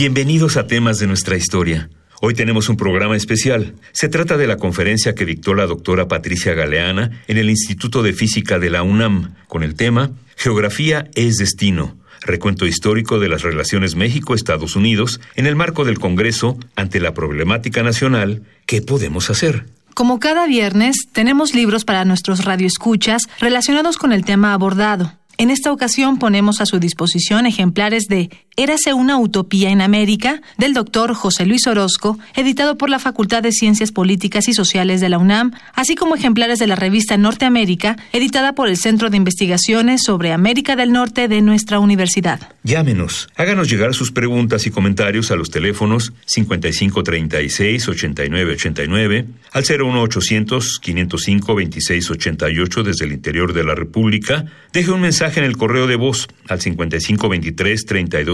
Bienvenidos a temas de nuestra historia. Hoy tenemos un programa especial. Se trata de la conferencia que dictó la doctora Patricia Galeana en el Instituto de Física de la UNAM con el tema Geografía es destino. Recuento histórico de las relaciones México-Estados Unidos en el marco del Congreso ante la problemática nacional ¿Qué podemos hacer? Como cada viernes, tenemos libros para nuestros radioescuchas relacionados con el tema abordado. En esta ocasión ponemos a su disposición ejemplares de Érase una utopía en América, del doctor José Luis Orozco, editado por la Facultad de Ciencias Políticas y Sociales de la UNAM, así como ejemplares de la revista Norteamérica, editada por el Centro de Investigaciones sobre América del Norte de nuestra universidad. Llámenos, háganos llegar sus preguntas y comentarios a los teléfonos 5536-8989, al 01800-505-2688 desde el interior de la República, deje un mensaje en el correo de voz al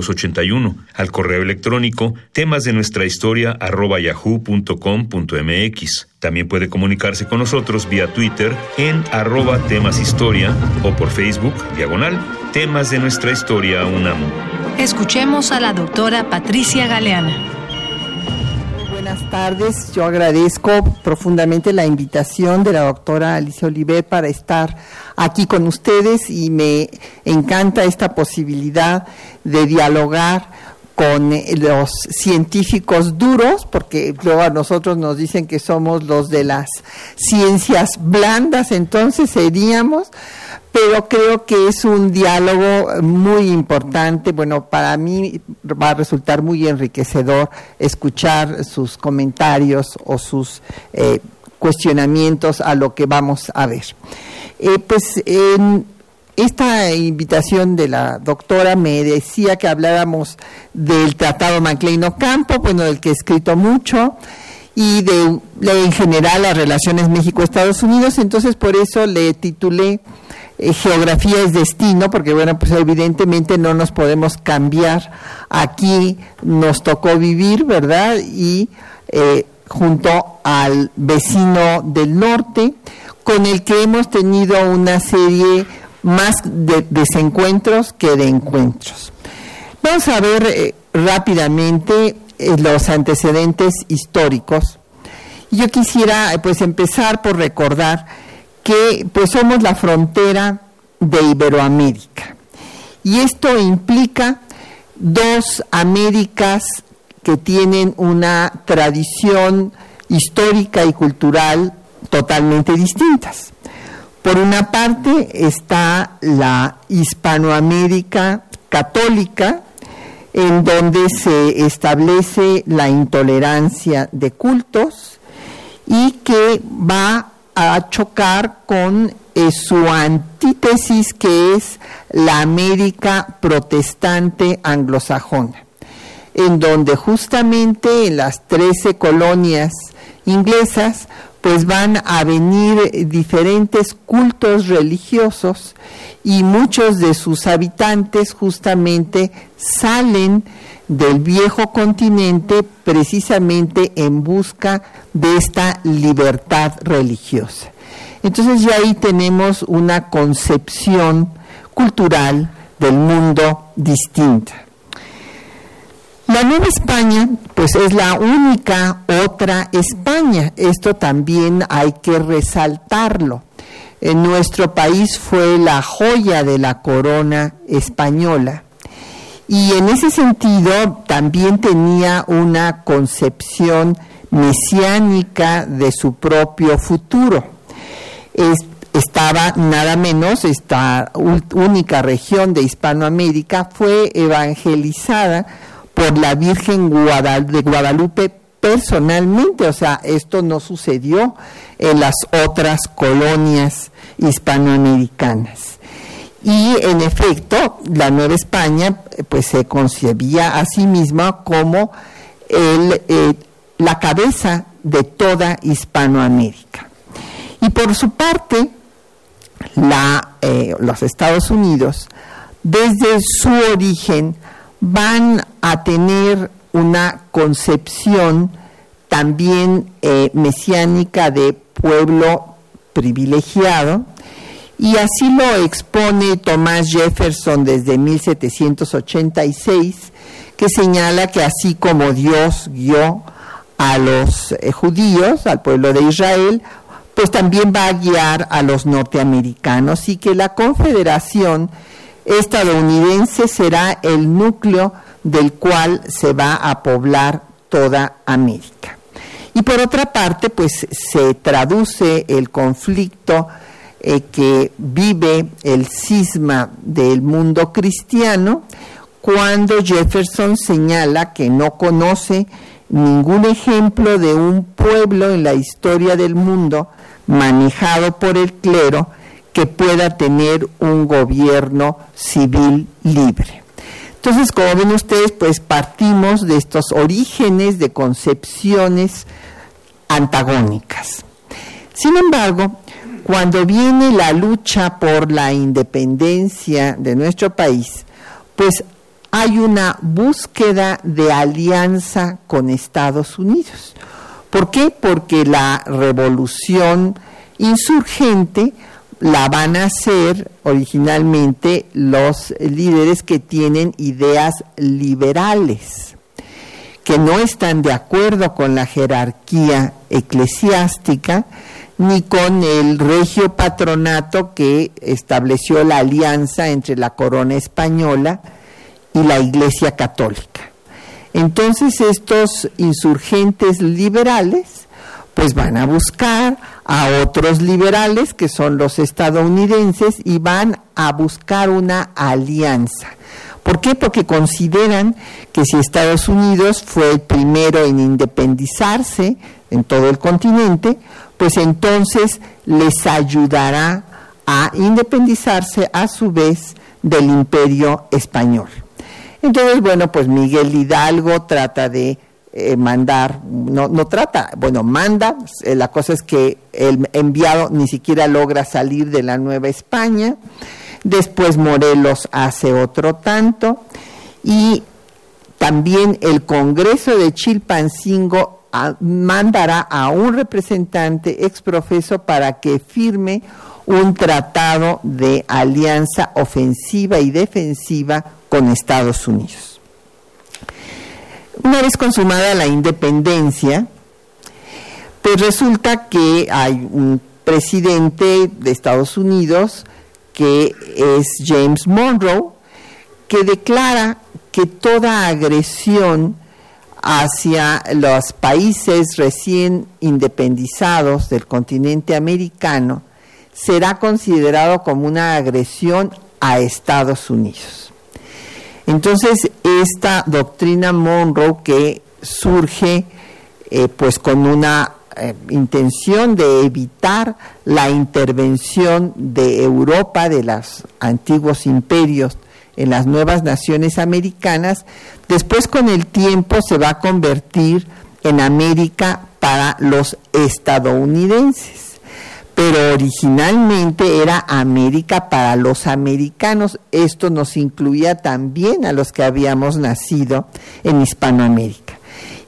5523-3281, al correo electrónico temas de nuestra historia arroba yahoo.com.mx. También puede comunicarse con nosotros vía Twitter en arroba temas historia o por Facebook, diagonal, temas de nuestra historia UNAM. Escuchemos a la doctora Patricia Galeana buenas tardes. Yo agradezco profundamente la invitación de la doctora Alicia Oliver para estar aquí con ustedes y me encanta esta posibilidad de dialogar con los científicos duros, porque luego a nosotros nos dicen que somos los de las ciencias blandas, entonces seríamos pero creo que es un diálogo muy importante. Bueno, para mí va a resultar muy enriquecedor escuchar sus comentarios o sus eh, cuestionamientos a lo que vamos a ver. Eh, pues esta invitación de la doctora me decía que habláramos del Tratado Maclean Ocampo, bueno, del que he escrito mucho y de, en general las relaciones México-Estados Unidos, entonces por eso le titulé eh, geografía es destino, porque bueno, pues evidentemente no nos podemos cambiar. Aquí nos tocó vivir, ¿verdad? Y eh, junto al vecino del norte, con el que hemos tenido una serie más de desencuentros que de encuentros. Vamos a ver eh, rápidamente los antecedentes históricos. Yo quisiera pues empezar por recordar que pues somos la frontera de Iberoamérica. Y esto implica dos Américas que tienen una tradición histórica y cultural totalmente distintas. Por una parte está la Hispanoamérica católica, en donde se establece la intolerancia de cultos y que va a chocar con eh, su antítesis que es la América protestante anglosajona, en donde justamente en las trece colonias inglesas pues van a venir diferentes cultos religiosos y muchos de sus habitantes justamente salen del viejo continente precisamente en busca de esta libertad religiosa. Entonces ya ahí tenemos una concepción cultural del mundo distinta. La Nueva España, pues es la única otra España. Esto también hay que resaltarlo. En nuestro país fue la joya de la corona española y en ese sentido también tenía una concepción mesiánica de su propio futuro. estaba nada menos, esta única región de Hispanoamérica fue evangelizada por la Virgen de Guadalupe personalmente, o sea, esto no sucedió en las otras colonias hispanoamericanas. Y en efecto, la Nueva España pues se concebía a sí misma como eh, la cabeza de toda Hispanoamérica. Y por su parte, la, eh, los Estados Unidos, desde su origen, van a tener una concepción también eh, mesiánica de pueblo privilegiado, y así lo expone Thomas Jefferson desde 1786, que señala que así como Dios guió a los eh, judíos, al pueblo de Israel, pues también va a guiar a los norteamericanos y que la confederación estadounidense será el núcleo del cual se va a poblar toda América. Y por otra parte, pues se traduce el conflicto eh, que vive el cisma del mundo cristiano cuando Jefferson señala que no conoce ningún ejemplo de un pueblo en la historia del mundo manejado por el clero que pueda tener un gobierno civil libre. Entonces, como ven ustedes, pues partimos de estos orígenes de concepciones antagónicas. Sin embargo, cuando viene la lucha por la independencia de nuestro país, pues hay una búsqueda de alianza con Estados Unidos. ¿Por qué? Porque la revolución insurgente la van a hacer originalmente los líderes que tienen ideas liberales, que no están de acuerdo con la jerarquía eclesiástica, ni con el regio patronato que estableció la alianza entre la corona española y la Iglesia Católica. Entonces estos insurgentes liberales pues van a buscar a otros liberales que son los estadounidenses y van a buscar una alianza. ¿Por qué? Porque consideran que si Estados Unidos fue el primero en independizarse en todo el continente, pues entonces les ayudará a independizarse a su vez del imperio español. Entonces, bueno, pues Miguel Hidalgo trata de eh, mandar, no, no trata, bueno, manda, eh, la cosa es que el enviado ni siquiera logra salir de la Nueva España, después Morelos hace otro tanto, y también el Congreso de Chilpancingo mandará a un representante exprofeso para que firme un tratado de alianza ofensiva y defensiva con Estados Unidos. Una vez consumada la independencia, pues resulta que hay un presidente de Estados Unidos que es James Monroe, que declara que toda agresión hacia los países recién independizados del continente americano será considerado como una agresión a Estados Unidos. Entonces, esta doctrina Monroe que surge eh, pues con una eh, intención de evitar la intervención de Europa, de los antiguos imperios en las nuevas naciones americanas, después con el tiempo se va a convertir en América para los estadounidenses. Pero originalmente era América para los americanos. Esto nos incluía también a los que habíamos nacido en Hispanoamérica.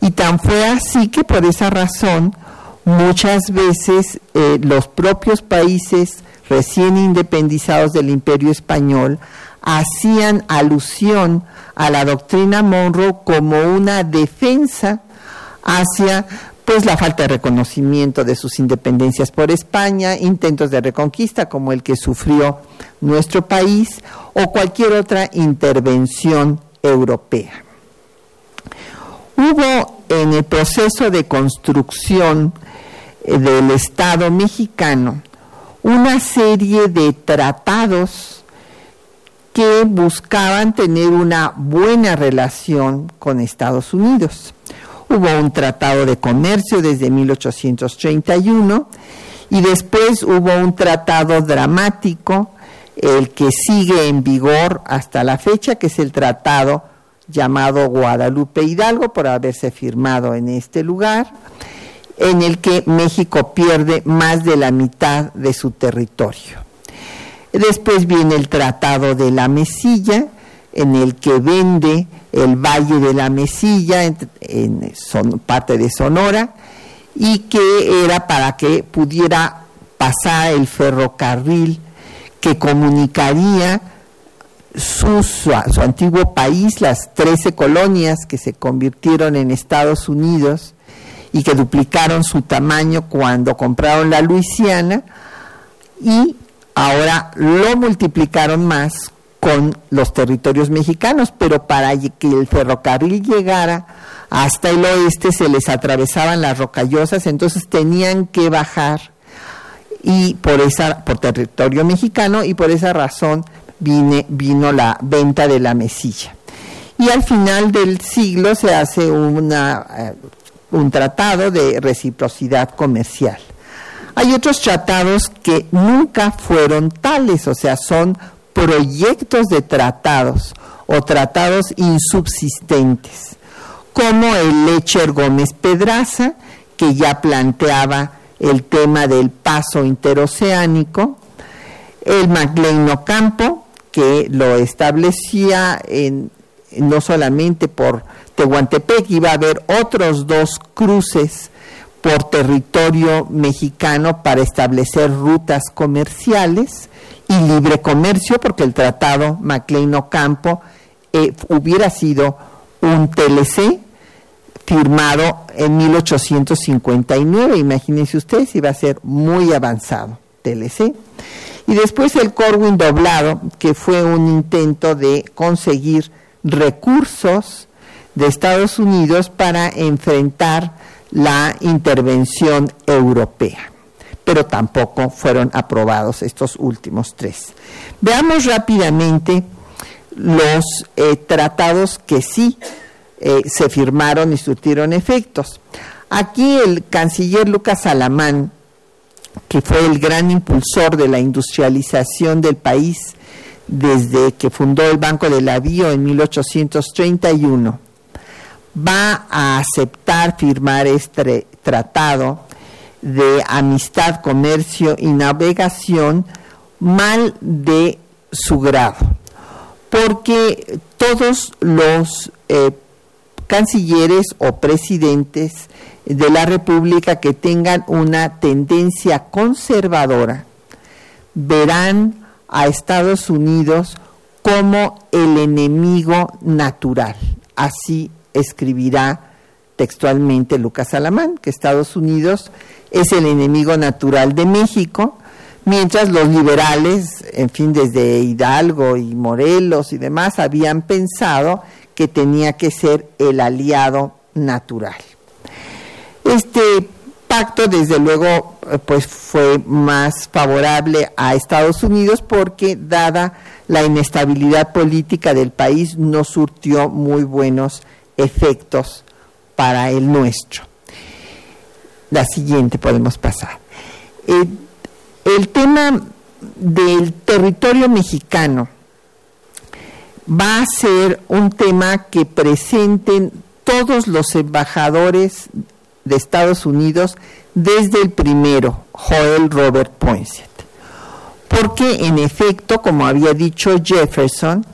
Y tan fue así que por esa razón muchas veces eh, los propios países recién independizados del imperio español hacían alusión a la doctrina Monroe como una defensa hacia pues la falta de reconocimiento de sus independencias por España, intentos de reconquista como el que sufrió nuestro país o cualquier otra intervención europea. Hubo en el proceso de construcción eh, del Estado mexicano una serie de tratados que buscaban tener una buena relación con Estados Unidos. Hubo un tratado de comercio desde 1831 y después hubo un tratado dramático, el que sigue en vigor hasta la fecha, que es el tratado llamado Guadalupe Hidalgo, por haberse firmado en este lugar, en el que México pierde más de la mitad de su territorio. Después viene el Tratado de la Mesilla, en el que vende el Valle de la Mesilla, en, parte de Sonora, y que era para que pudiera pasar el ferrocarril que comunicaría su, su, antiguo país, las 13 colonias que se convirtieron en Estados Unidos y que duplicaron su tamaño cuando compraron la Luisiana, y ahora lo multiplicaron más con los territorios mexicanos, pero para que el ferrocarril llegara hasta el oeste se les atravesaban las rocallosas, entonces tenían que bajar y por esa por territorio mexicano y por esa razón vine, vino la venta de la mesilla. Y al final del siglo se hace una, eh, un tratado de reciprocidad comercial. Hay otros tratados que nunca fueron tales, o sea, son proyectos de tratados o tratados insubsistentes, como el Lecher Gómez Pedraza, que ya planteaba el tema del paso interoceánico, el MacLean Ocampo, que lo establecía en, no solamente por Tehuantepec, iba a haber otros dos cruces por territorio mexicano para establecer rutas comerciales y libre comercio, porque el tratado MacLean Ocampo eh, hubiera sido un TLC firmado en 1859. Imagínense ustedes, iba a ser muy avanzado TLC. Y después el Corwin doblado, que fue un intento de conseguir recursos de Estados Unidos para enfrentar la intervención europea. Pero tampoco fueron aprobados estos últimos tres. Veamos rápidamente los eh, tratados que sí eh, se firmaron y surtieron efectos. Aquí el canciller Lucas Alamán que fue el gran impulsor de la industrialización del país desde que fundó el Banco del Avío en 1831, va a aceptar firmar este tratado de amistad, comercio y navegación mal de su grado, porque todos los eh, cancilleres o presidentes de la República que tengan una tendencia conservadora verán a Estados Unidos como el enemigo natural. Así escribirá textualmente Lucas Alamán, que Estados Unidos es el enemigo natural de México, mientras los liberales, en fin, desde Hidalgo y Morelos y demás, habían pensado que tenía que ser el aliado natural. Este pacto, desde luego, pues fue más favorable a Estados Unidos porque, dada la inestabilidad política del país, no surtió muy buenos efectos para el nuestro. La siguiente podemos pasar. Eh, el tema del territorio mexicano va a ser un tema que presenten todos los embajadores de Estados Unidos desde el primero, Joel Robert Poinsett. Porque en efecto, como había dicho Jefferson,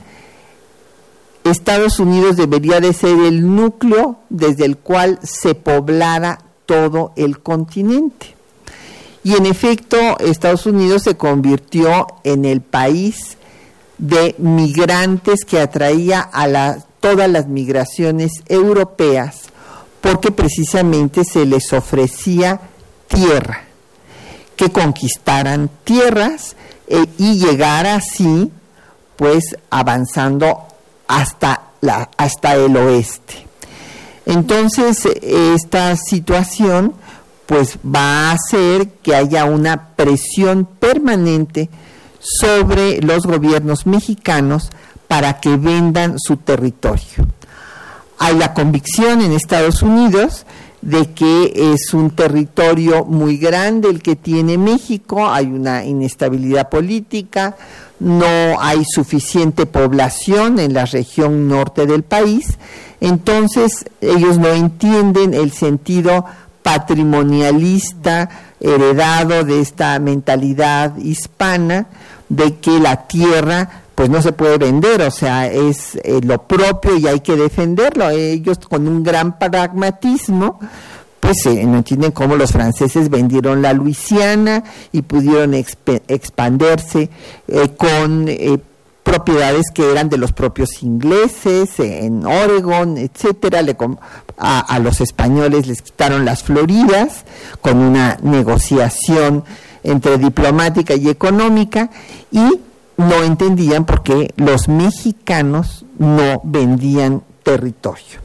Estados Unidos debería de ser el núcleo desde el cual se poblara todo el continente. Y en efecto, Estados Unidos se convirtió en el país de migrantes que atraía a todas las migraciones europeas porque precisamente se les ofrecía tierra, que conquistaran tierras eh, y llegar así, pues avanzando hasta, hasta el oeste. Entonces, esta situación pues va a hacer que haya una presión permanente sobre los gobiernos mexicanos para que vendan su territorio. Hay la convicción en Estados Unidos de que es un territorio muy grande el que tiene México, hay una inestabilidad política, no hay suficiente población en la región norte del país, entonces ellos no entienden el sentido patrimonialista heredado de esta mentalidad hispana de que la tierra pues no se puede vender, o sea, es eh, lo propio y hay que defenderlo. Ellos con un gran pragmatismo pues eh, no entienden cómo los franceses vendieron la Luisiana y pudieron expandirse eh, con propiedades que eran de los propios ingleses en Oregon, etcétera. a, los españoles les quitaron las Floridas con una negociación entre diplomática y económica y no entendían por qué los mexicanos no vendían territorio.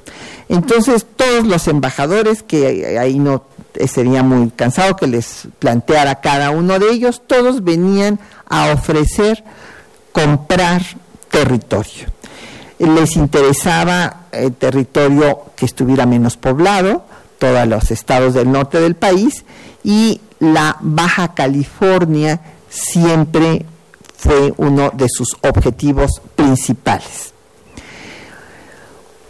Entonces todos los embajadores, que ahí no sería muy cansado que les planteara cada uno de ellos, todos venían a ofrecer comprar territorio. Les interesaba el territorio que estuviera menos poblado, todos los estados del norte del país, y la Baja California siempre fue uno de sus objetivos principales.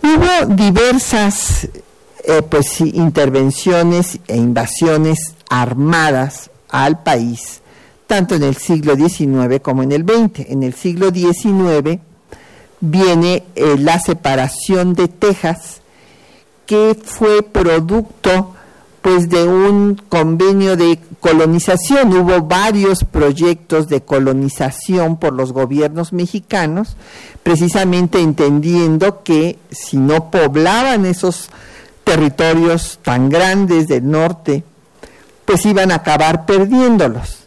Hubo diversas eh, pues, intervenciones e invasiones armadas al país tanto en el siglo XIX como en el XX. En el siglo XIX viene eh, la separación de Texas, que fue producto pues de un convenio de colonización. Hubo varios proyectos de colonización por los gobiernos mexicanos, precisamente entendiendo que si no poblaban esos territorios tan grandes del norte, pues iban a acabar perdiéndolos.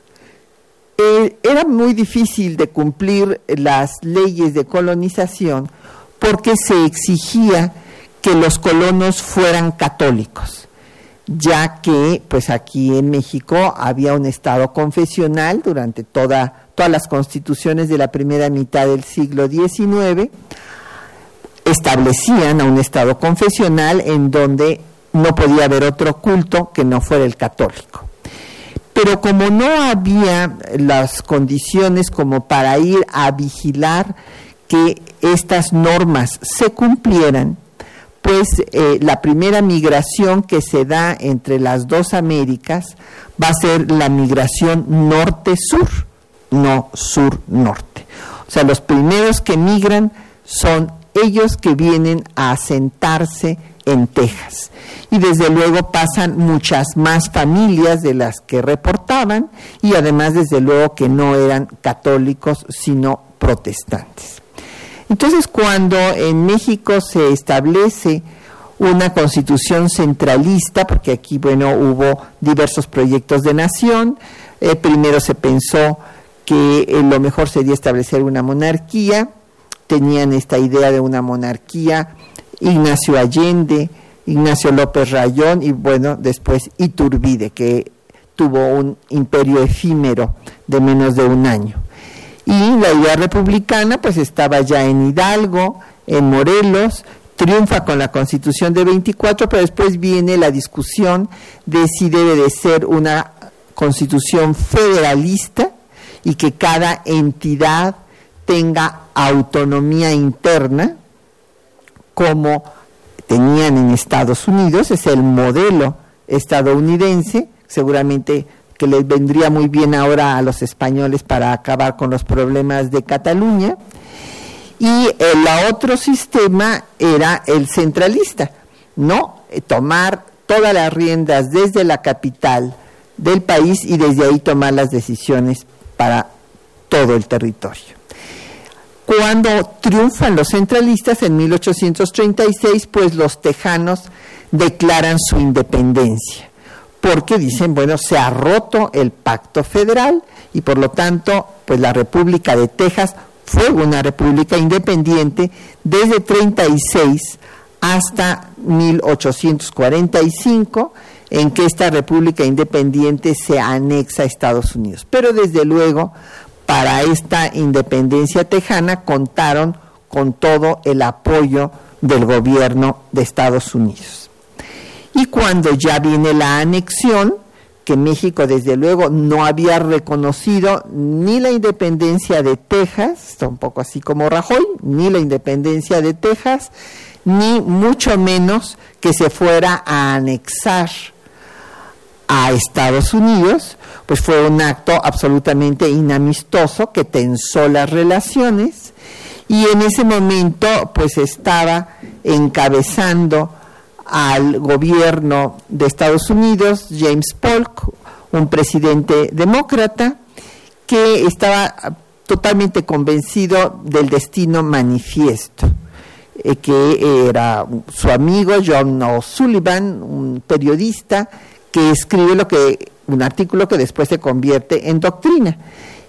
Eh, era muy difícil de cumplir las leyes de colonización porque se exigía que los colonos fueran católicos, ya que pues aquí en México había un estado confesional durante toda, todas las constituciones de la primera mitad del siglo XIX, establecían a un estado confesional en donde no podía haber otro culto que no fuera el católico. Pero como no había las condiciones como para ir a vigilar que estas normas se cumplieran, pues eh, la primera migración que se da entre las dos Américas va a ser la migración norte-sur, no sur-norte. O sea, los primeros que migran son ellos que vienen a asentarse en Texas. Y desde luego pasan muchas más familias de las que reportaban y además desde luego que no eran católicos sino protestantes. Entonces cuando en México se establece una constitución centralista, porque aquí bueno hubo diversos proyectos de nación, eh, primero se pensó que eh, lo mejor sería establecer una monarquía, tenían esta idea de una monarquía Ignacio Allende, Ignacio López Rayón y bueno, después Iturbide, que tuvo un imperio efímero de menos de un año. Y la idea republicana pues estaba ya en Hidalgo, en Morelos, triunfa con la constitución de 24, pero después viene la discusión de si debe de ser una constitución federalista y que cada entidad tenga autonomía interna, como tenían en Estados Unidos, es el modelo estadounidense, seguramente que les vendría muy bien ahora a los españoles para acabar con los problemas de Cataluña. Y el otro sistema era el centralista, ¿no? Eh, tomar todas las riendas desde la capital del país y desde ahí tomar las decisiones para todo el territorio. Cuando triunfan los centralistas en 1836, pues los tejanos declaran su independencia, porque dicen, bueno, se ha roto el pacto federal y por lo tanto, pues la República de Texas fue una república independiente desde 36 hasta 1845, en que esta república independiente se anexa a Estados Unidos. Pero desde luego, para esta independencia tejana contaron con todo el apoyo del gobierno de Estados Unidos. Y cuando ya viene la anexión, que México desde luego no había reconocido ni la independencia de Texas, está un poco así como Rajoy, ni la independencia de Texas, ni mucho menos que se fuera a anexar a Estados Unidos, pues fue un acto absolutamente inamistoso que tensó las relaciones y en ese momento pues estaba encabezando al gobierno de Estados Unidos, James Polk, un presidente demócrata, que estaba totalmente convencido del destino manifiesto, eh, que era su amigo John O'Sullivan, un periodista, que escribe lo que un artículo que después se convierte en doctrina.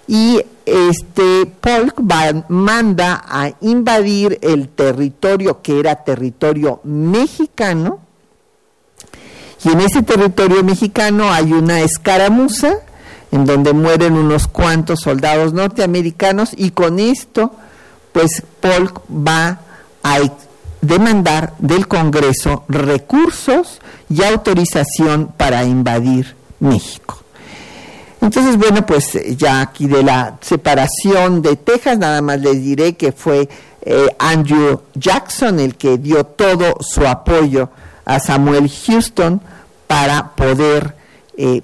Y este Polk manda a invadir el territorio que era territorio mexicano. Y en ese territorio mexicano hay una escaramuza en donde mueren unos cuantos soldados norteamericanos y con esto pues Polk va a demandar del Congreso recursos y autorización para invadir México. Entonces, bueno, pues ya aquí de la separación de Texas, nada más les diré que fue eh, Andrew Jackson el que dio todo su apoyo a Samuel Houston para poder eh,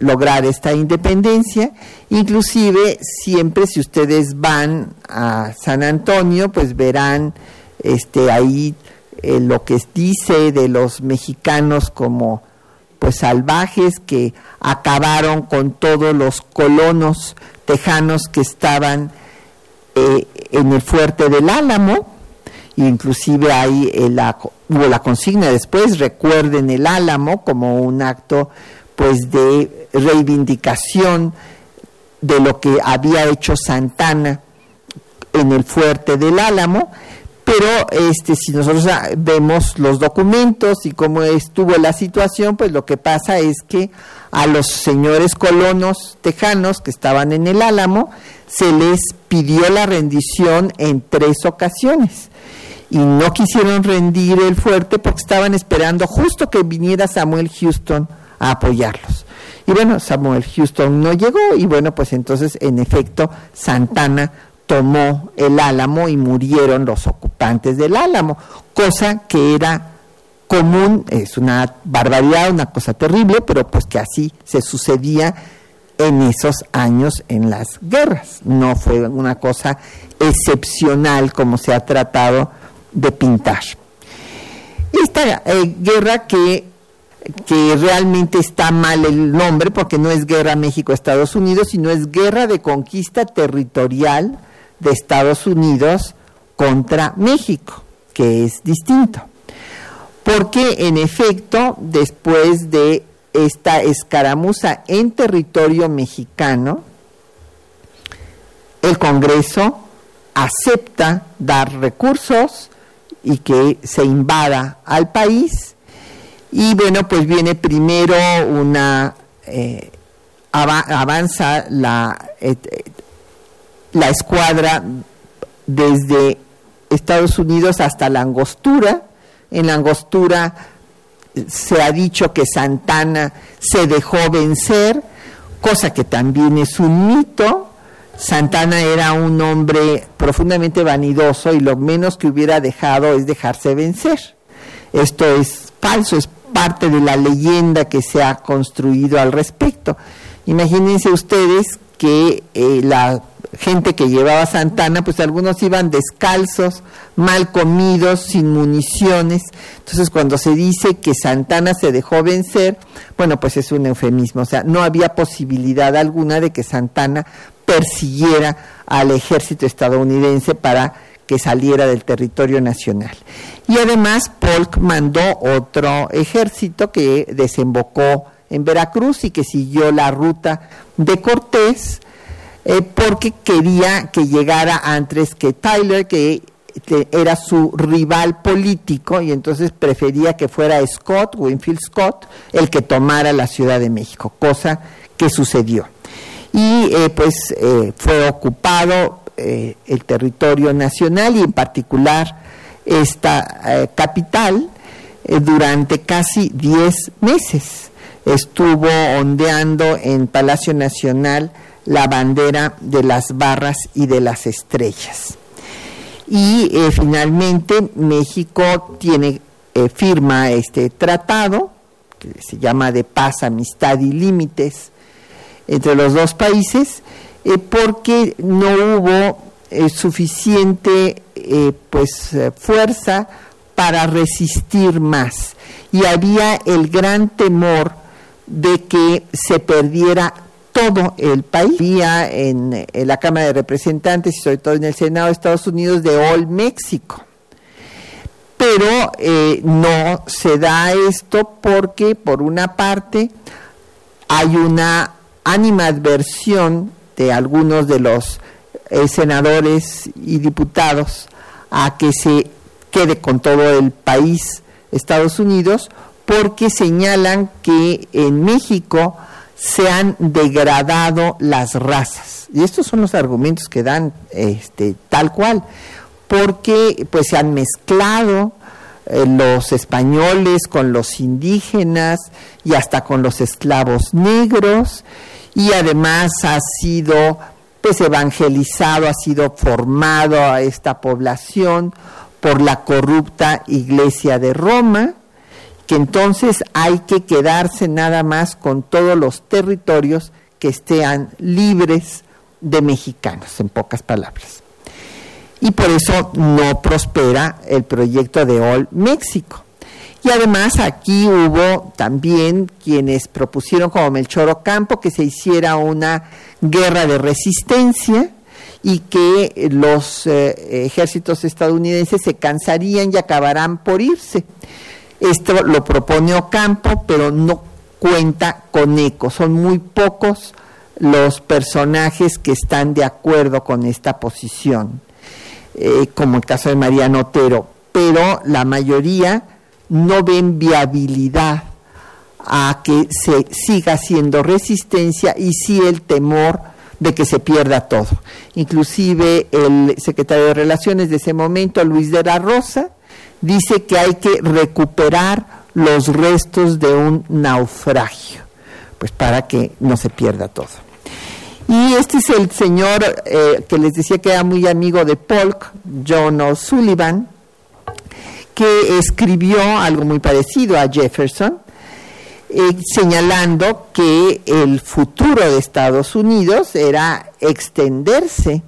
lograr esta independencia. Inclusive, siempre si ustedes van a San Antonio, pues verán este, ahí eh, lo que dice de los mexicanos como pues salvajes que acabaron con todos los colonos tejanos que estaban eh, en el fuerte del Álamo, inclusive ahí eh, la, hubo la consigna después, recuerden el Álamo como un acto pues de reivindicación de lo que había hecho Santana en el fuerte del Álamo, pero este si nosotros ah, vemos los documentos y cómo estuvo la situación, pues lo que pasa es que a los señores colonos tejanos que estaban en el Álamo se les pidió la rendición en tres ocasiones y no quisieron rendir el fuerte porque estaban esperando justo que viniera Samuel Houston a apoyarlos. Y bueno, Samuel Houston no llegó y bueno, pues entonces en efecto Santana tomó el álamo y murieron los ocupantes del álamo, cosa que era común, es una barbaridad, una cosa terrible, pero pues que así se sucedía en esos años en las guerras. No fue una cosa excepcional como se ha tratado de pintar. Esta eh, guerra que, que realmente está mal el nombre, porque no es guerra México-Estados Unidos, sino es guerra de conquista territorial de Estados Unidos contra México, que es distinto. Porque en efecto, después de esta escaramuza en territorio mexicano, el Congreso acepta dar recursos y que se invada al país. Y bueno, pues viene primero una, eh, avanza la, la escuadra desde Estados Unidos hasta la angostura. En la angostura se ha dicho que Santana se dejó vencer, cosa que también es un mito. Santana era un hombre profundamente vanidoso y lo menos que hubiera dejado es dejarse vencer. Esto es falso, es parte de la leyenda que se ha construido al respecto. Imagínense ustedes que eh, la gente que llevaba Santana, pues algunos iban descalzos, mal comidos, sin municiones. Entonces, cuando se dice que Santana se dejó vencer, bueno, pues es un eufemismo. O sea, no había posibilidad alguna de que Santana persiguiera al ejército estadounidense para que saliera del territorio nacional. Y además, Polk mandó otro ejército que desembocó en Veracruz y que siguió la ruta de Cortés, eh, porque quería que llegara antes que Tyler, que, era su rival político, y entonces prefería que fuera Scott, Winfield Scott, el que tomara la Ciudad de México, cosa que sucedió. Y eh, pues eh, fue ocupado el territorio nacional y en particular esta capital durante casi 10 meses. Estuvo ondeando en Palacio Nacional la bandera de las barras y de las estrellas. Y eh, finalmente México tiene, firma este tratado, que se llama de paz, amistad y límites entre los dos países, porque no hubo suficiente pues fuerza para resistir más. Y había el gran temor de que se perdiera todo el país. En, la Cámara de Representantes y sobre todo en el Senado de Estados Unidos de All México. Pero eh, no se da esto porque, por una parte, hay una animadversión de algunos de los eh, senadores y diputados a que se quede con todo el país Estados Unidos, porque señalan que en México se han degradado las razas. Y estos son los argumentos que dan este, tal cual, porque pues se han mezclado eh, los españoles con los indígenas y hasta con los esclavos negros. Y además ha sido pues evangelizado, ha sido formado a esta población por la corrupta Iglesia de Roma, que entonces hay que quedarse nada más con todos los territorios que estén libres de mexicanos, en pocas palabras. Y por eso no prospera el proyecto de All México. Y además aquí hubo también quienes propusieron como Melchor Ocampo que se hiciera una guerra de resistencia, y que los eh, ejércitos estadounidenses se cansarían y acabarán por irse. Esto lo propone Ocampo, pero no cuenta con eco. Son muy pocos los personajes que están de acuerdo con esta posición, eh, como el caso de Mariano Otero, pero la mayoría no ven viabilidad a que se siga haciendo resistencia y sí el temor de que se pierda todo. Inclusive el secretario de Relaciones de ese momento, Luis de la Rosa, dice que hay que recuperar los restos de un naufragio, pues para que no se pierda todo. Y este es el señor eh, que les decía que era muy amigo de Polk, John O'Sullivan, que escribió algo muy parecido a Jefferson, eh, señalando que el futuro de Estados Unidos era extenderse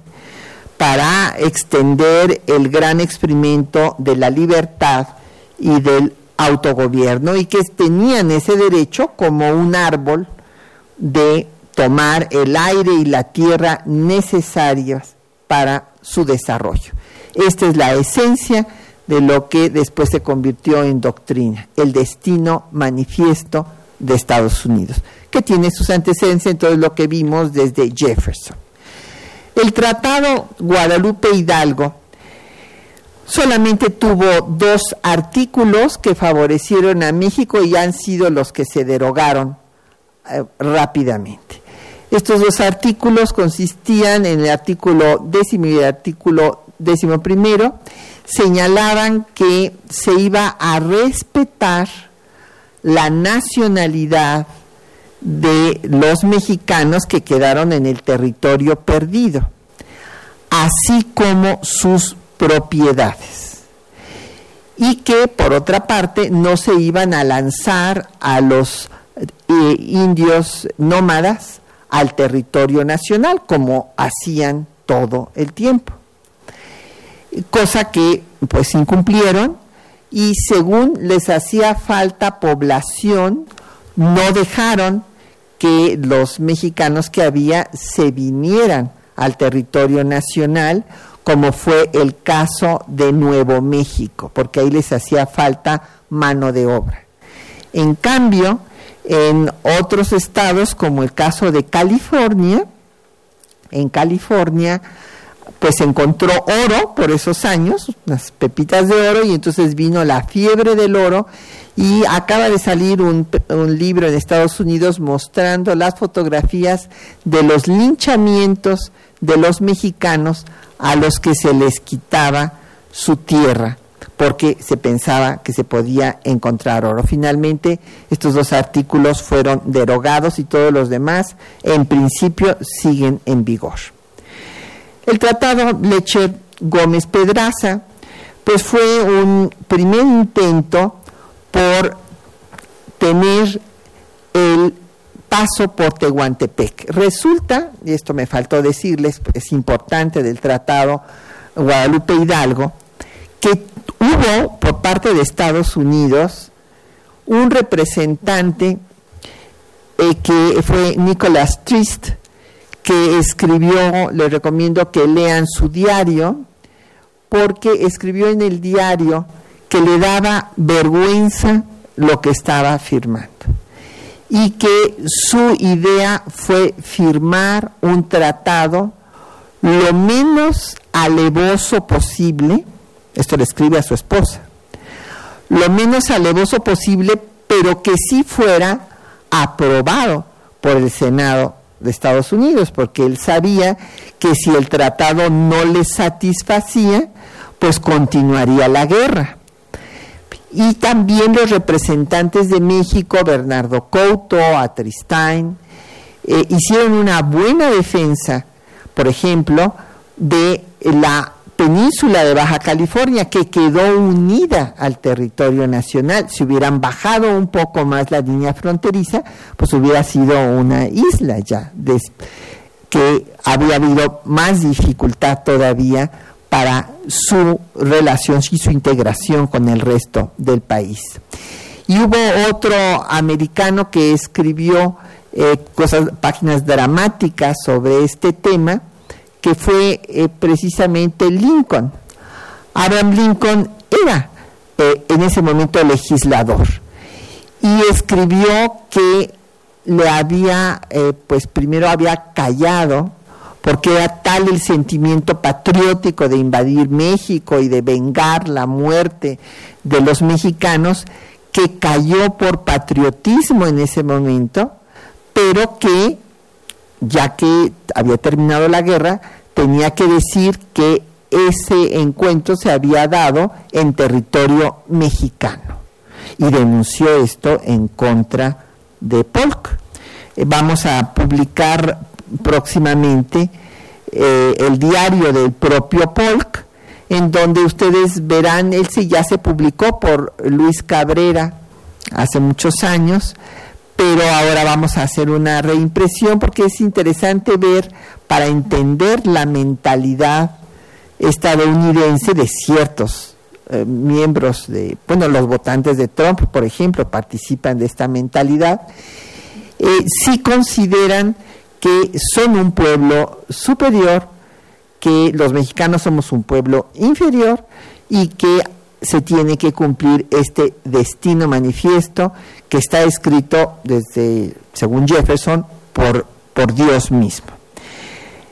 para extender el gran experimento de la libertad y del autogobierno y que tenían ese derecho como un árbol de tomar el aire y la tierra necesarias para su desarrollo. Esta es la esencia de lo que después se convirtió en doctrina, el destino manifiesto de Estados Unidos, que tiene sus antecedentes en todo lo que vimos desde Jefferson. El Tratado Guadalupe Hidalgo solamente tuvo dos artículos que favorecieron a México y han sido los que se derogaron eh, rápidamente. Estos dos artículos consistían en el artículo décimo y el artículo décimo primero, señalaban que se iba a respetar la nacionalidad de los mexicanos que quedaron en el territorio perdido, así como sus propiedades. Y que, por otra parte, no se iban a lanzar a los eh, indios nómadas al territorio nacional, como hacían todo el tiempo cosa que pues incumplieron y según les hacía falta población, no dejaron que los mexicanos que había se vinieran al territorio nacional, como fue el caso de Nuevo México, porque ahí les hacía falta mano de obra. En cambio, en otros estados, como el caso de California, en California pues encontró oro por esos años, unas pepitas de oro, y entonces vino la fiebre del oro y acaba de salir un, libro en Estados Unidos mostrando las fotografías de los linchamientos de los mexicanos a los que se les quitaba su tierra porque se pensaba que se podía encontrar oro. Finalmente, estos dos artículos fueron derogados y todos los demás, en principio, siguen en vigor. El tratado Lecher Gómez Pedraza, pues fue un primer intento por tener el paso por Tehuantepec. Resulta, y esto me faltó decirles, es importante del tratado Guadalupe Hidalgo, que hubo por parte de Estados Unidos un representante eh, que fue Nicholas Trist, que escribió, les recomiendo que lean su diario, porque escribió en el diario que le daba vergüenza lo que estaba firmando y que su idea fue firmar un tratado lo menos alevoso posible, esto le escribe a su esposa, lo menos alevoso posible, pero que sí fuera aprobado por el Senado de Estados Unidos, porque él sabía que si el tratado no le satisfacía, pues continuaría la guerra. Y también los representantes de México, Bernardo Couto, Atristain, eh, hicieron una buena defensa, por ejemplo, de la península de Baja California que quedó unida al territorio nacional. Si hubieran bajado un poco más la línea fronteriza, pues hubiera sido una isla ya, que habría habido más dificultad todavía para su relación y su integración con el resto del país. Y hubo otro americano que escribió eh, cosas, páginas dramáticas sobre este tema, que fue eh, precisamente Lincoln. Abraham Lincoln era eh, en ese momento legislador y escribió que le había, pues primero había callado porque era tal el sentimiento patriótico de invadir México y de vengar la muerte de los mexicanos, que cayó por patriotismo en ese momento, pero que ya que había terminado la guerra, tenía que decir que ese encuentro se había dado en territorio mexicano y denunció esto en contra de Polk. Eh, vamos a publicar próximamente eh, el diario del propio Polk, en donde ustedes verán, él sí ya se publicó por Luis Cabrera hace muchos años, pero ahora vamos a hacer una reimpresión porque es interesante ver para entender la mentalidad estadounidense de ciertos eh, miembros de, bueno, los votantes de Trump, por ejemplo, participan de esta mentalidad, eh, si consideran que son un pueblo superior, que los mexicanos somos un pueblo inferior y que se tiene que cumplir este destino manifiesto que está escrito desde, según Jefferson, por, por Dios mismo.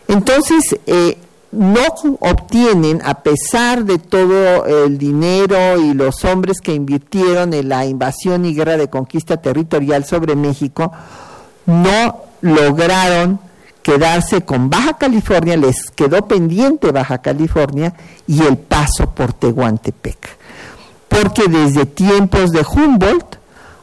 Entonces, eh, no obtienen, a pesar de todo el dinero y los hombres que invirtieron en la invasión y guerra de conquista territorial sobre México, no lograron quedarse con Baja California, les quedó pendiente Baja California y el paso por Tehuantepec. Porque desde tiempos de Humboldt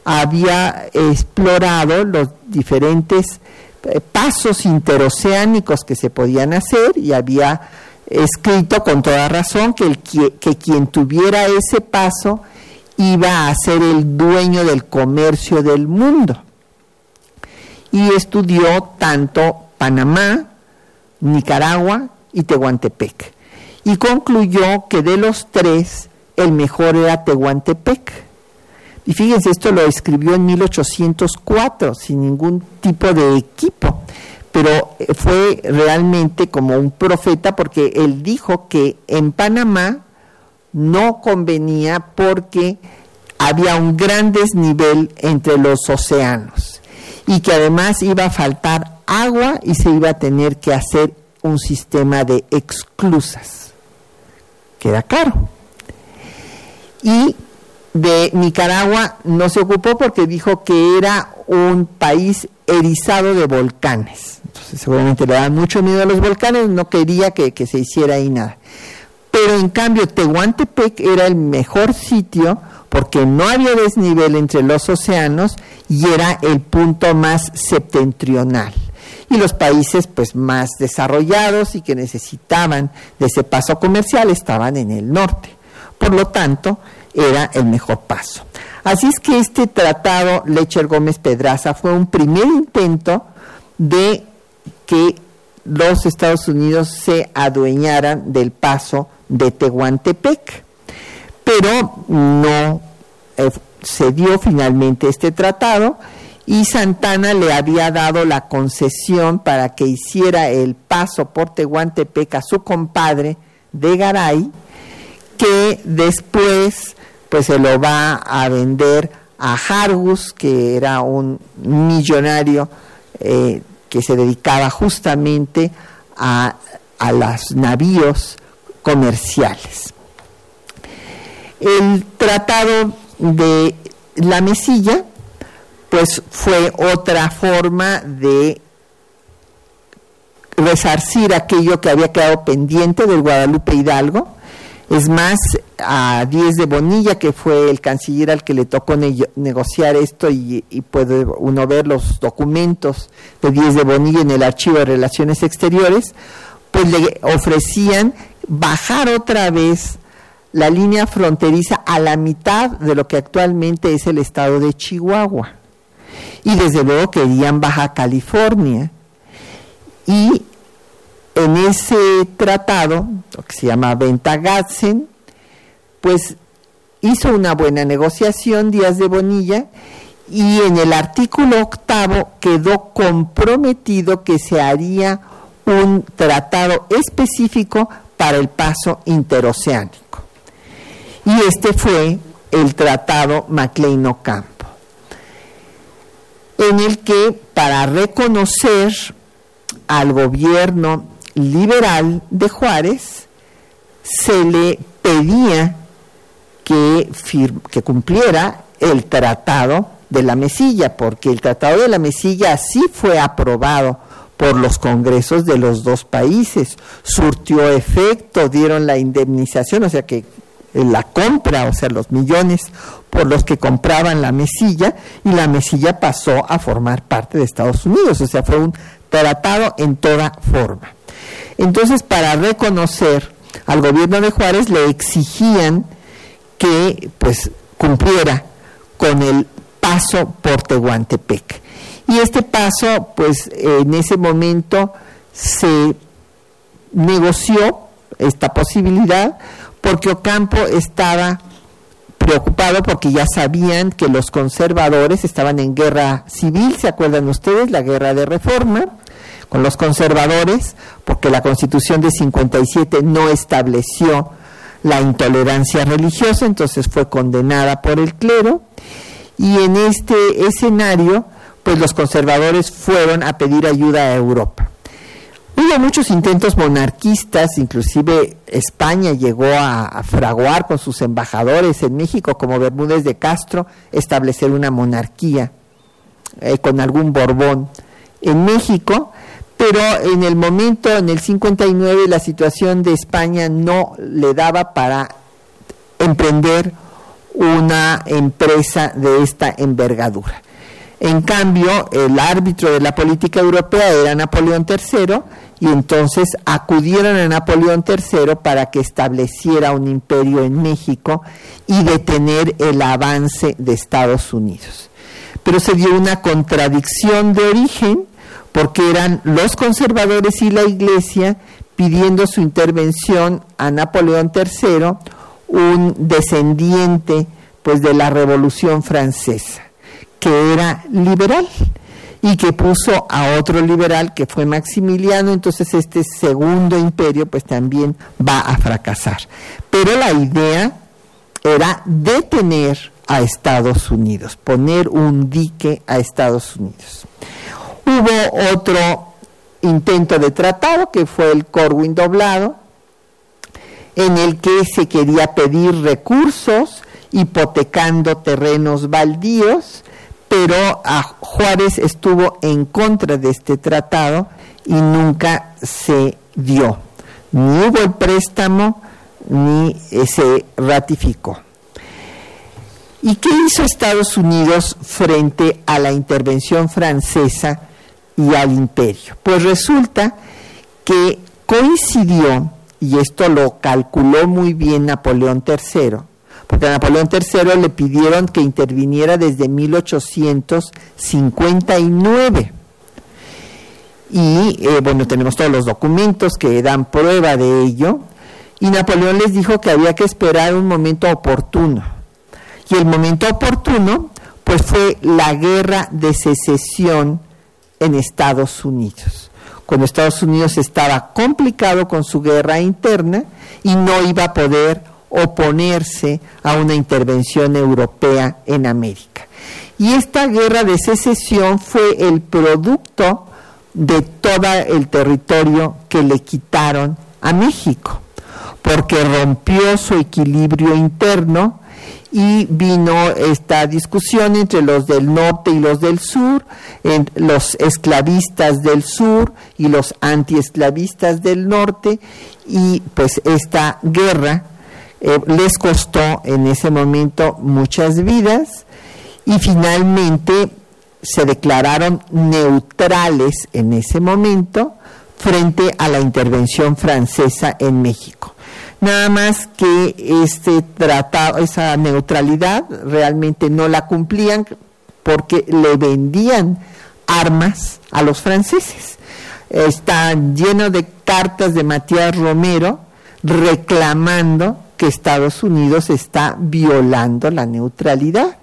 había explorado los diferentes eh, pasos interoceánicos que se podían hacer y había escrito con toda razón que, el, que quien tuviera ese paso iba a ser el dueño del comercio del mundo. Y estudió tanto Panamá, Nicaragua y Tehuantepec. Y concluyó que de los tres, el mejor era Tehuantepec. Y fíjense, esto lo escribió en 1804, sin ningún tipo de equipo, pero eh, fue realmente como un profeta porque él dijo que en Panamá no convenía porque había un gran desnivel entre los océanos y que además iba a faltar agua y se iba a tener que hacer un sistema de exclusas, que era caro. Y de Nicaragua no se ocupó porque dijo que era un país erizado de volcanes. Entonces seguramente le da mucho miedo a los volcanes, no quería que, se hiciera ahí nada. Pero en cambio Tehuantepec era el mejor sitio porque no había desnivel entre los océanos y era el punto más septentrional. Y los países pues más desarrollados y que necesitaban de ese paso comercial estaban en el norte. Por lo tanto, era el mejor paso. Así es que este tratado Lecher Gómez Pedraza fue un primer intento de que los Estados Unidos se adueñaran del paso de Tehuantepec. Pero no eh, se dio finalmente este tratado y Santana le había dado la concesión para que hiciera el paso por Tehuantepec a su compadre de Garay, que después pues se lo va a vender a Hargus, que era un millonario eh, que se dedicaba justamente a, a los navíos comerciales. El tratado de la mesilla, pues fue otra forma de resarcir aquello que había quedado pendiente del Guadalupe Hidalgo. Es más, a Díez de Bonilla, que fue el canciller al que le tocó negociar esto, y, y, puede uno ver los documentos de Díez de Bonilla en el Archivo de Relaciones Exteriores, pues le ofrecían bajar otra vez la línea fronteriza a la mitad de lo que actualmente es el estado de Chihuahua. Y desde luego querían Baja California. Y en ese tratado, lo que se llama Venta Gatzen, pues hizo una buena negociación Díaz de Bonilla y en el artículo octavo quedó comprometido que se haría un tratado específico para el paso interoceánico y este fue el Tratado Maclean-Ocampo, en el que para reconocer al gobierno liberal de Juárez se le pedía que, que cumpliera el Tratado de la Mesilla, porque el Tratado de la Mesilla sí fue aprobado por los congresos de los dos países, surtió efecto, dieron la indemnización, o sea que la compra, o sea, los millones por los que compraban la mesilla, y la mesilla pasó a formar parte de Estados Unidos, o sea, fue un tratado en toda forma. Entonces, para reconocer al gobierno de Juárez le exigían que pues cumpliera con el paso por Tehuantepec. Y este paso, pues en ese momento se negoció esta posibilidad porque Ocampo estaba preocupado porque ya sabían que los conservadores estaban en guerra civil, ¿se acuerdan ustedes? La guerra de reforma con los conservadores, porque la constitución de 57 no estableció la intolerancia religiosa, entonces fue condenada por el clero, y en este escenario, pues los conservadores fueron a pedir ayuda a Europa. Hubo muchos intentos monarquistas, inclusive España llegó a, fraguar con sus embajadores en México, como Bermúdez de Castro, establecer una monarquía eh, con algún Borbón en México, pero en el momento, en el 59, la situación de España no le daba para emprender una empresa de esta envergadura. En cambio, el árbitro de la política europea era Napoleón III y entonces acudieron a Napoleón III para que estableciera un imperio en México y detener el avance de Estados Unidos. Pero se dio una contradicción de origen porque eran los conservadores y la Iglesia pidiendo su intervención a Napoleón III, un descendiente pues de la Revolución Francesa que era liberal y que puso a otro liberal que fue Maximiliano, entonces este segundo imperio pues también va a fracasar. Pero la idea era detener a Estados Unidos, poner un dique a Estados Unidos. Hubo otro intento de tratado que fue el Corwin doblado, en el que se quería pedir recursos hipotecando terrenos baldíos pero a Juárez estuvo en contra de este tratado y nunca se dio. Ni hubo el préstamo, ni eh, se ratificó. ¿Y qué hizo Estados Unidos frente a la intervención francesa y al imperio? Pues resulta que coincidió, y esto lo calculó muy bien Napoleón III, porque a Napoleón III le pidieron que interviniera desde 1859. Y eh, bueno, tenemos todos los documentos que dan prueba de ello. Y Napoleón les dijo que había que esperar un momento oportuno. Y el momento oportuno, pues fue la guerra de secesión en Estados Unidos. Cuando Estados Unidos estaba complicado con su guerra interna y no iba a poder oponerse a una intervención europea en América. Y esta guerra de secesión fue el producto de todo el territorio que le quitaron a México, porque rompió su equilibrio interno y vino esta discusión entre los del norte y los del sur, los esclavistas del sur y los antiesclavistas del norte, y pues esta guerra eh, les costó en ese momento muchas vidas y finalmente se declararon neutrales en ese momento frente a la intervención francesa en México. Nada más que este tratado, esa neutralidad realmente no la cumplían porque le vendían armas a los franceses. Está lleno de cartas de Matías Romero reclamando que Estados Unidos está violando la neutralidad,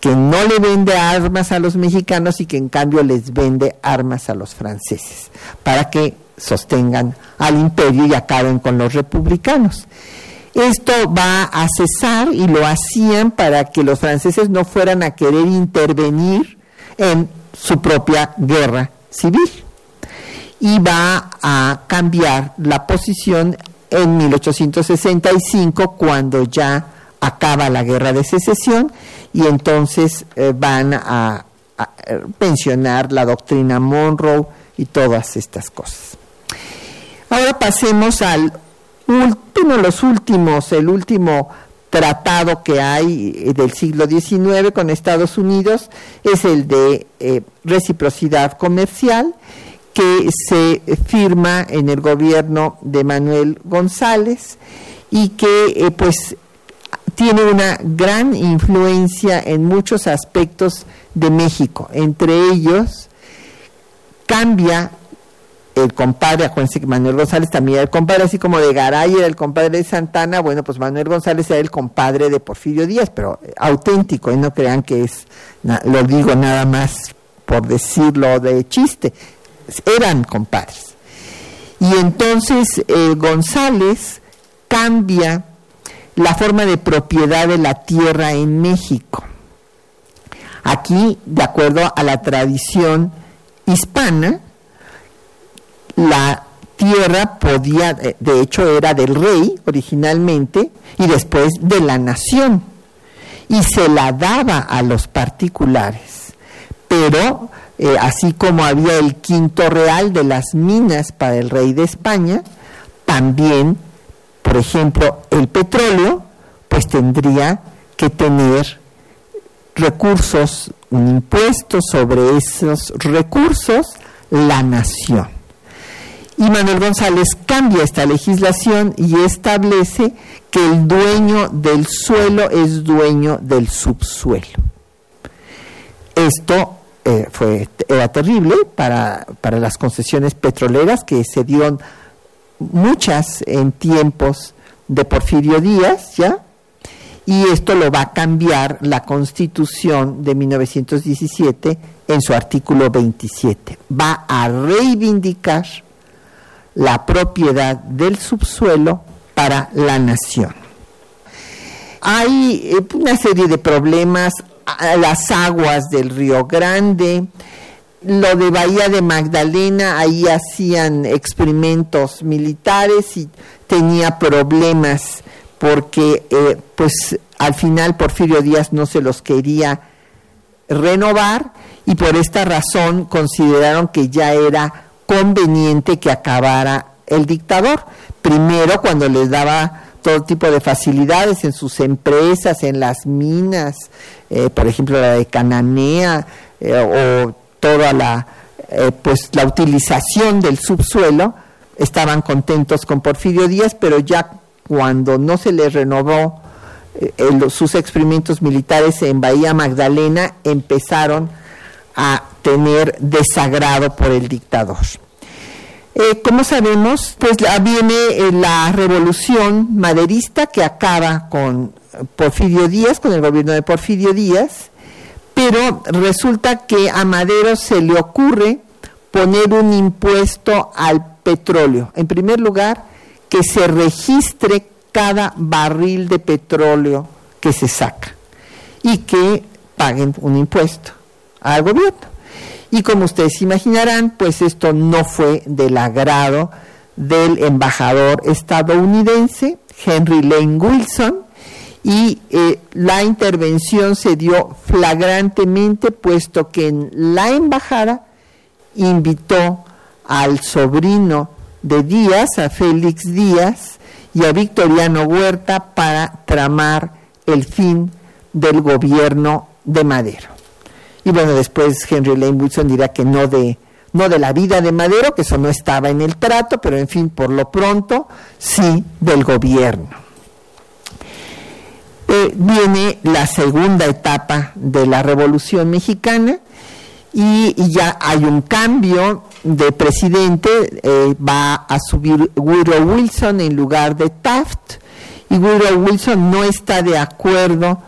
que no le vende armas a los mexicanos y que en cambio les vende armas a los franceses, para que sostengan al imperio y acaben con los republicanos. Esto va a cesar y lo hacían para que los franceses no fueran a querer intervenir en su propia guerra civil. Y va a cambiar la posición en 1865 cuando ya acaba la guerra de secesión y entonces eh, van a, pensionar la doctrina Monroe y todas estas cosas. Ahora pasemos al último, los últimos, el último tratado que hay eh, del siglo XIX con Estados Unidos es el de eh, reciprocidad comercial que se firma en el gobierno de Manuel González y que eh, pues tiene una gran influencia en muchos aspectos de México. Entre ellos, cambia el compadre, acuérdense que Manuel González también era el compadre, así como de Garay era el compadre de Santana, bueno, pues Manuel González era el compadre de Porfirio Díaz, pero auténtico, y no crean que es, lo digo nada más por decirlo de chiste, eran compadres. Y entonces eh, González cambia la forma de propiedad de la tierra en México. Aquí, de acuerdo a la tradición hispana, la tierra podía, eh, de hecho era del rey originalmente y después de la nación, y se la daba a los particulares. Pero eh, así como había el quinto real de las minas para el rey de España, también, por ejemplo, el petróleo, pues tendría que tener recursos, un impuesto sobre esos recursos, la nación. Y Manuel González cambia esta legislación y establece que el dueño del suelo es dueño del subsuelo. Esto eh, fue, era terrible para, para las concesiones petroleras que se dieron muchas en tiempos de Porfirio Díaz, ¿ya? Y esto lo va a cambiar la Constitución de 1917 en su artículo 27. Va a reivindicar la propiedad del subsuelo para la nación. Hay eh, una serie de problemas las aguas del Río Grande, lo de Bahía de Magdalena, ahí hacían experimentos militares y tenía problemas porque eh, pues al final Porfirio Díaz no se los quería renovar y por esta razón consideraron que ya era conveniente que acabara el dictador. Primero cuando les daba todo tipo de facilidades en sus empresas, en las minas, eh, por ejemplo la de Cananea, eh, o toda la, eh, pues, la utilización del subsuelo, estaban contentos con Porfirio Díaz, pero ya cuando no se les renovó sus experimentos militares en Bahía Magdalena, empezaron a tener desagrado por el dictador. Eh, como sabemos, pues viene eh, la revolución maderista que acaba con Porfirio Díaz, con el gobierno de Porfirio Díaz, pero resulta que a Madero se le ocurre poner un impuesto al petróleo. En primer lugar, que se registre cada barril de petróleo que se saca y que paguen un impuesto al gobierno. Y como ustedes imaginarán, pues esto no fue del agrado del embajador estadounidense, Henry Lane Wilson, y eh, la intervención se dio flagrantemente, puesto que en la embajada invitó al sobrino de Díaz, a Félix Díaz, y a Victoriano Huerta para tramar el fin del gobierno de Madero. Y bueno, después Henry Lane Wilson dirá que no de, no de la vida de Madero, que eso no estaba en el trato, pero en fin, por lo pronto, sí del gobierno. Eh, viene la segunda etapa de la Revolución Mexicana y, ya hay un cambio de presidente, eh, va a subir Woodrow Wilson en lugar de Taft y Woodrow Wilson no está de acuerdo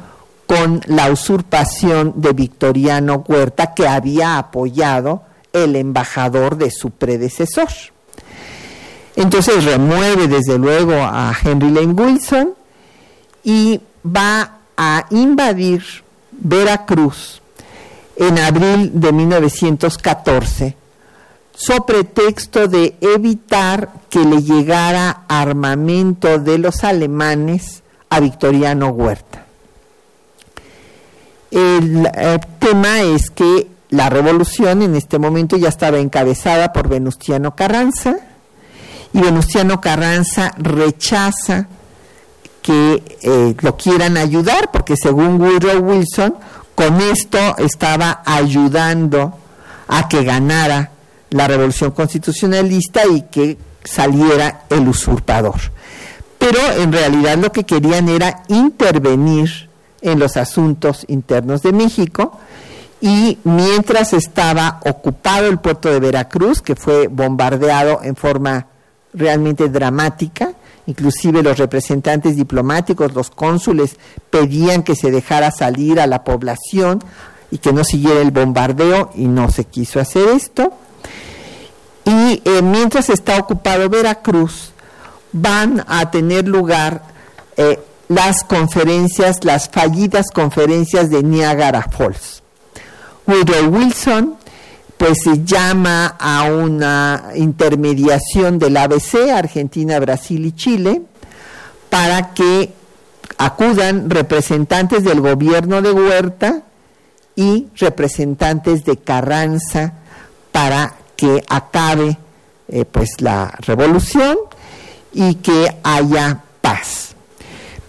con la usurpación de Victoriano Huerta que había apoyado el embajador de su predecesor. Entonces remueve desde luego a Henry Lane Wilson y va a invadir Veracruz en abril de 1914 sobre pretexto de evitar que le llegara armamento de los alemanes a Victoriano Huerta. El, tema es que la revolución en este momento ya estaba encabezada por Venustiano Carranza y Venustiano Carranza rechaza que eh, lo quieran ayudar porque según Woodrow Wilson con esto estaba ayudando a que ganara la revolución constitucionalista y que saliera el usurpador. Pero en realidad lo que querían era intervenir en los asuntos internos de México y mientras estaba ocupado el puerto de Veracruz, que fue bombardeado en forma realmente dramática, inclusive los representantes diplomáticos, los cónsules, pedían que se dejara salir a la población y que no siguiera el bombardeo y no se quiso hacer esto. Y eh, mientras está ocupado Veracruz, van a tener lugar eh, las conferencias, las fallidas conferencias de Niagara Falls. Woodrow Wilson pues se llama a una intermediación del ABC, Argentina, Brasil y Chile, para que acudan representantes del gobierno de Huerta y representantes de Carranza para que acabe eh, pues la revolución y que haya paz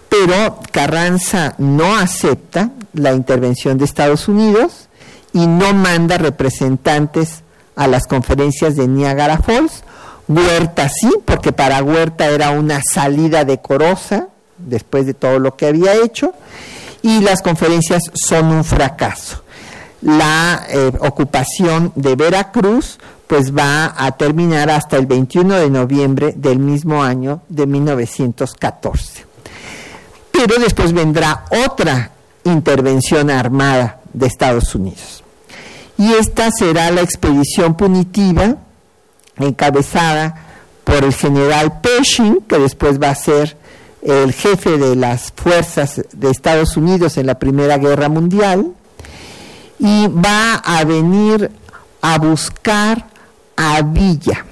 pero Carranza no acepta la intervención de Estados Unidos y no manda representantes a las conferencias de Niagara Falls. Huerta sí, porque para Huerta era una salida decorosa después de todo lo que había hecho, y las conferencias son un fracaso. La eh, ocupación de Veracruz pues va a terminar hasta el 21 de noviembre del mismo año de 1914 pero después vendrá otra intervención armada de Estados Unidos. Y esta será la expedición punitiva encabezada por el general Pershing, que después va a ser el jefe de las fuerzas de Estados Unidos en la Primera Guerra Mundial, y va a venir a buscar a Villa.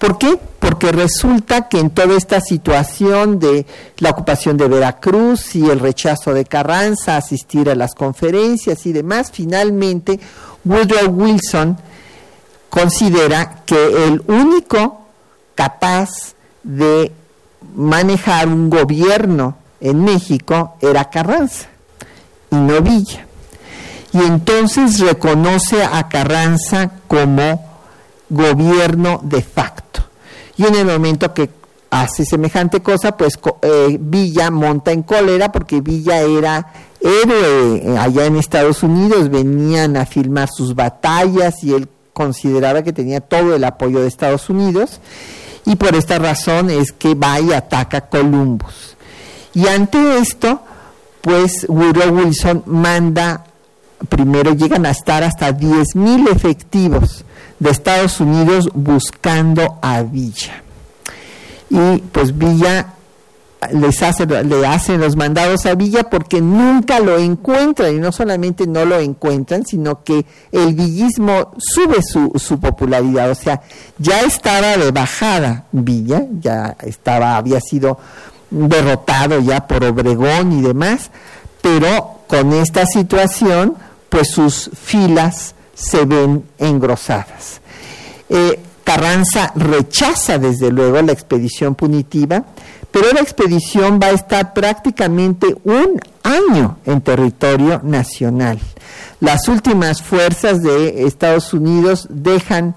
¿Por qué? porque resulta que en toda esta situación de la ocupación de Veracruz y el rechazo de Carranza a asistir a las conferencias y demás, finalmente Woodrow Wilson considera que el único capaz de manejar un gobierno en México era Carranza y no Villa. Y entonces reconoce a Carranza como gobierno de facto. Y en el momento que hace semejante cosa, pues eh, Villa monta en cólera porque Villa era héroe eh, allá en Estados Unidos, venían a filmar sus batallas y él consideraba que tenía todo el apoyo de Estados Unidos y por esta razón es que va y ataca Columbus. Y ante esto, pues Woodrow Wilson manda, primero llegan a estar hasta 10.000 efectivos de Estados Unidos buscando a Villa. Y pues Villa les hace, le hacen los mandados a Villa porque nunca lo encuentran y no solamente no lo encuentran, sino que el villismo sube su, su popularidad, o sea, ya estaba de bajada Villa, ya estaba, había sido derrotado ya por Obregón y demás, pero con esta situación, pues sus filas se ven engrosadas. Eh, Carranza rechaza desde luego la expedición punitiva, pero la expedición va a estar prácticamente un año en territorio nacional. Las últimas fuerzas de Estados Unidos dejan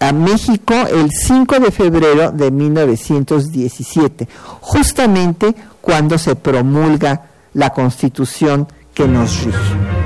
a México el 5 de febrero de 1917, justamente cuando se promulga la constitución que nos rige.